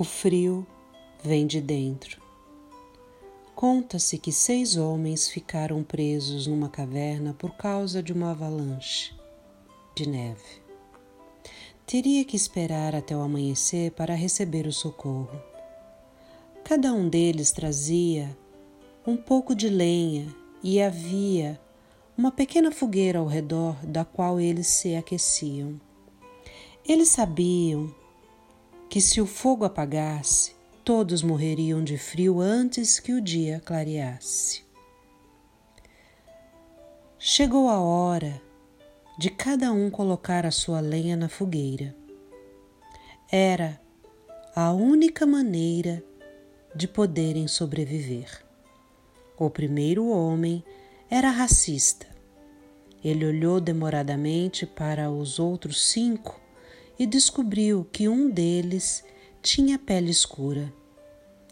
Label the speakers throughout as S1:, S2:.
S1: O frio vem de dentro. Conta-se que seis homens ficaram presos numa caverna por causa de uma avalanche de neve. Teria que esperar até o amanhecer para receber o socorro. Cada um deles trazia um pouco de lenha e havia uma pequena fogueira ao redor da qual eles se aqueciam. Eles sabiam que se o fogo apagasse, todos morreriam de frio antes que o dia clareasse. Chegou a hora de cada um colocar a sua lenha na fogueira. Era a única maneira de poderem sobreviver. O primeiro homem era racista. Ele olhou demoradamente para os outros cinco e descobriu que um deles tinha pele escura.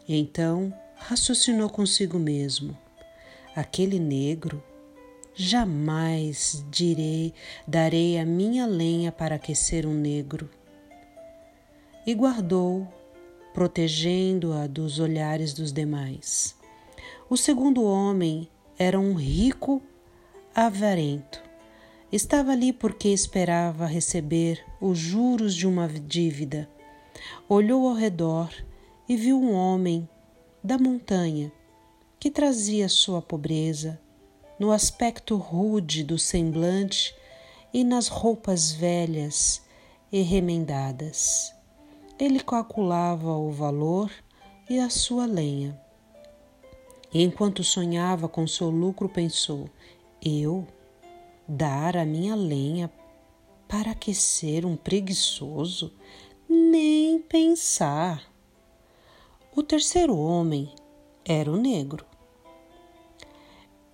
S1: Então raciocinou consigo mesmo: aquele negro, jamais direi, darei a minha lenha para aquecer um negro. E guardou, protegendo-a dos olhares dos demais. O segundo homem era um rico avarento Estava ali porque esperava receber os juros de uma dívida. Olhou ao redor e viu um homem da montanha que trazia sua pobreza no aspecto rude do semblante e nas roupas velhas e remendadas. Ele calculava o valor e a sua lenha. E enquanto sonhava com seu lucro, pensou: Eu dar a minha lenha para aquecer um preguiçoso? Nem pensar. O terceiro homem era o negro.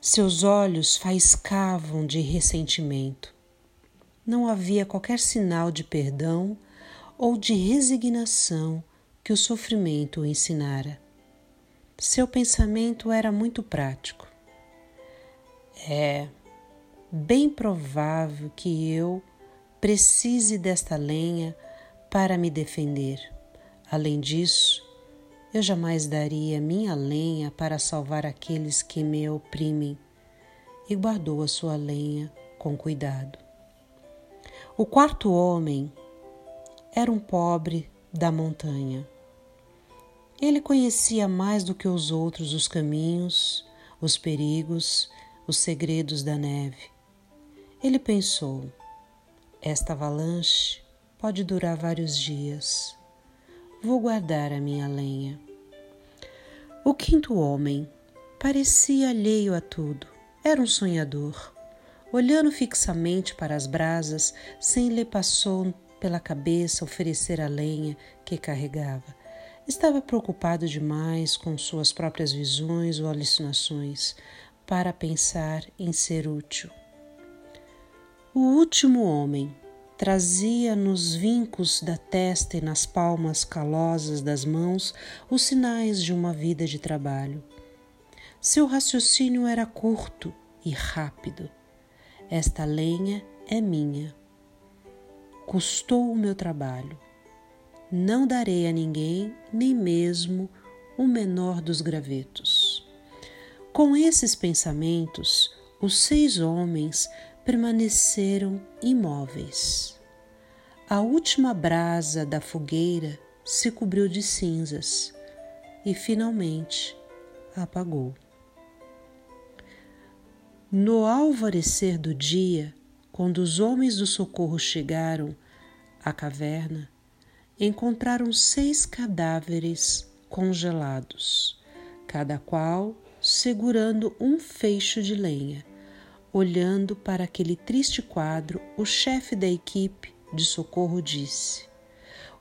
S1: Seus olhos faiscavam de ressentimento. Não havia qualquer sinal de perdão ou de resignação que o sofrimento o ensinara. Seu pensamento era muito prático. É, bem provável que eu precise desta lenha para me defender. Além disso, eu jamais daria minha lenha para salvar aqueles que me oprimem, e guardou a sua lenha com cuidado. O quarto homem era um pobre da montanha. Ele conhecia mais do que os outros os caminhos, os perigos, os segredos da neve. Ele pensou: esta avalanche pode durar vários dias. Vou guardar a minha lenha. O quinto homem parecia alheio a tudo. Era um sonhador. Olhando fixamente para as brasas, sem lhe passou pela cabeça oferecer a lenha que carregava. Estava preocupado demais com suas próprias visões ou alucinações para pensar em ser útil. O último homem trazia nos vincos da testa e nas palmas calosas das mãos os sinais de uma vida de trabalho. Seu raciocínio era curto e rápido. Esta lenha é minha. Custou o meu trabalho. Não darei a ninguém, nem mesmo o menor dos gravetos. Com esses pensamentos, os seis homens permaneceram imóveis. A última brasa da fogueira se cobriu de cinzas e finalmente apagou. No alvorecer do dia, quando os homens do socorro chegaram à caverna, encontraram seis cadáveres congelados, cada qual segurando um feixe de lenha Olhando para aquele triste quadro, o chefe da equipe de socorro disse: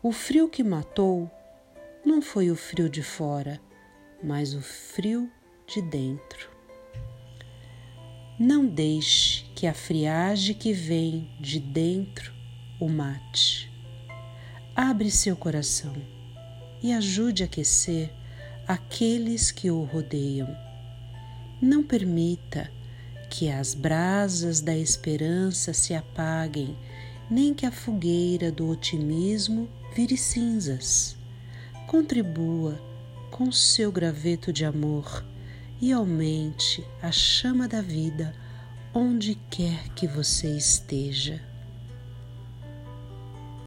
S1: O frio que matou não foi o frio de fora, mas o frio de dentro. Não deixe que a friagem que vem de dentro o mate. Abre seu coração e ajude a aquecer aqueles que o rodeiam. Não permita que as brasas da esperança se apaguem, nem que a fogueira do otimismo vire cinzas. contribua com seu graveto de amor e aumente a chama da vida onde quer que você esteja.